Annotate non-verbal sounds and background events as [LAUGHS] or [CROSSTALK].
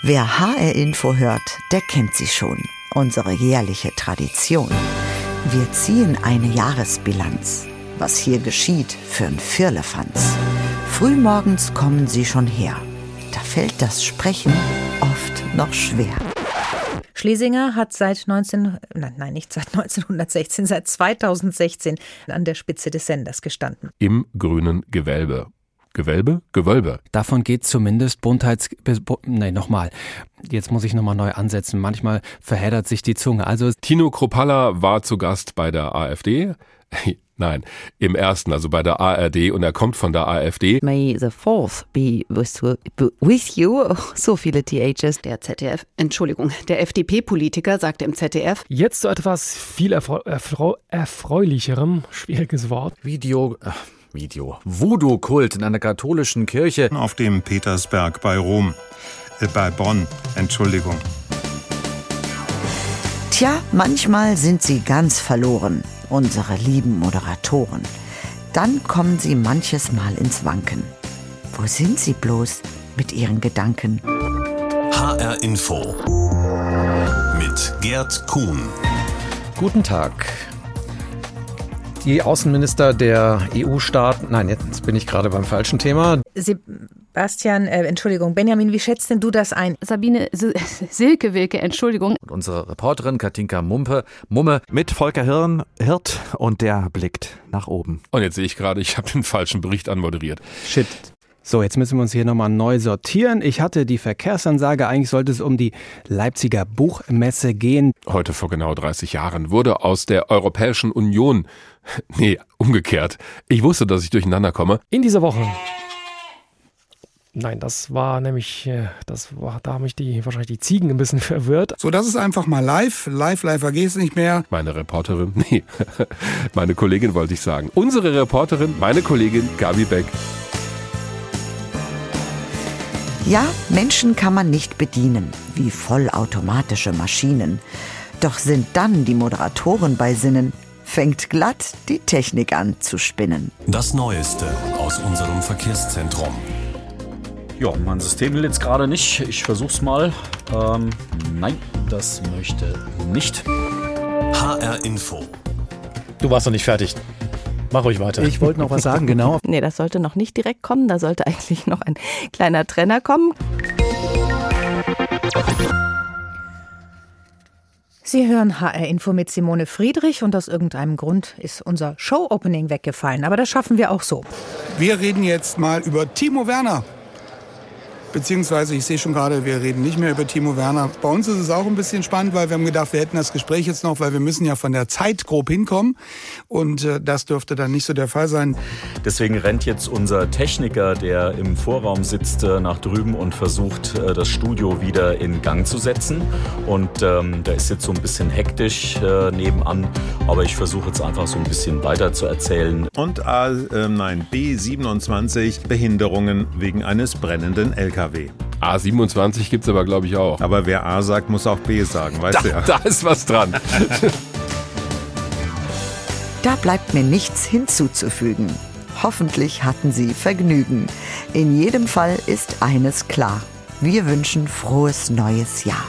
Wer HR Info hört, der kennt sie schon. Unsere jährliche Tradition. Wir ziehen eine Jahresbilanz. Was hier geschieht für ein Firlefanz. Frühmorgens kommen sie schon her. Da fällt das Sprechen oft noch schwer. Schlesinger hat seit 19, nein, nein, nicht seit 1916, seit 2016 an der Spitze des Senders gestanden. Im grünen Gewölbe. Gewölbe? Gewölbe. Davon geht zumindest Buntheits... Nein, nochmal. Jetzt muss ich nochmal neu ansetzen. Manchmal verheddert sich die Zunge. Also Tino Kropalla war zu Gast bei der AfD. [LAUGHS] Nein, im ersten, also bei der ARD und er kommt von der AfD. May the fourth be with, you. So viele THs. Der ZDF, Entschuldigung, der FDP-Politiker sagte im ZDF. Jetzt zu etwas viel erfreu erfreu erfreulicherem, schwieriges Wort. Video. Äh, Video. Voodoo-Kult in einer katholischen Kirche. Auf dem Petersberg bei Rom. Äh, bei Bonn, Entschuldigung. Tja, manchmal sind sie ganz verloren unsere lieben Moderatoren. Dann kommen sie manches Mal ins Wanken. Wo sind sie bloß mit ihren Gedanken? HR Info mit Gerd Kuhn. Guten Tag. Die Außenminister der EU-Staaten, nein, jetzt bin ich gerade beim falschen Thema. Sebastian, äh, Entschuldigung, Benjamin, wie schätzt denn du das ein? Sabine [LAUGHS] Silke Wilke, Entschuldigung. Und unsere Reporterin Katinka Mumpe, Mumme mit Volker Hirn, Hirt und der blickt nach oben. Und jetzt sehe ich gerade, ich habe den falschen Bericht anmoderiert. Shit. So, jetzt müssen wir uns hier nochmal neu sortieren. Ich hatte die Verkehrsansage, eigentlich sollte es um die Leipziger Buchmesse gehen. Heute vor genau 30 Jahren wurde aus der Europäischen Union, [LAUGHS] nee, umgekehrt. Ich wusste, dass ich durcheinander komme. In dieser Woche Nein, das war nämlich, äh, das war, da haben mich die, wahrscheinlich die Ziegen ein bisschen [LAUGHS] verwirrt. So, das ist einfach mal live. Live, live vergehst nicht mehr. Meine Reporterin, [LAUGHS] nee, meine Kollegin wollte ich sagen. Unsere Reporterin, meine Kollegin Gabi Beck. Ja, Menschen kann man nicht bedienen, wie vollautomatische Maschinen. Doch sind dann die Moderatoren bei Sinnen, fängt glatt die Technik an zu spinnen. Das Neueste aus unserem Verkehrszentrum. Ja, mein System will jetzt gerade nicht. Ich versuch's mal. Ähm, nein, das möchte nicht. HR Info. Du warst noch nicht fertig. Mach ruhig weiter. Ich wollte noch was sagen, [LAUGHS] genau. nee, das sollte noch nicht direkt kommen. Da sollte eigentlich noch ein kleiner Trenner kommen. Sie hören HR Info mit Simone Friedrich und aus irgendeinem Grund ist unser Show-Opening weggefallen. Aber das schaffen wir auch so. Wir reden jetzt mal über Timo Werner. Beziehungsweise, ich sehe schon gerade, wir reden nicht mehr über Timo Werner. Bei uns ist es auch ein bisschen spannend, weil wir haben gedacht, wir hätten das Gespräch jetzt noch, weil wir müssen ja von der Zeit grob hinkommen. Und äh, das dürfte dann nicht so der Fall sein. Deswegen rennt jetzt unser Techniker, der im Vorraum sitzt, äh, nach drüben und versucht, äh, das Studio wieder in Gang zu setzen. Und ähm, da ist jetzt so ein bisschen hektisch äh, nebenan. Aber ich versuche jetzt einfach so ein bisschen weiter zu erzählen. Und A, äh, nein, B27 Behinderungen wegen eines brennenden LKW. LKW. A27 gibt es aber, glaube ich, auch. Aber wer A sagt, muss auch B sagen, weißt da, du ja. Da ist was dran. [LAUGHS] da bleibt mir nichts hinzuzufügen. Hoffentlich hatten Sie Vergnügen. In jedem Fall ist eines klar. Wir wünschen frohes neues Jahr.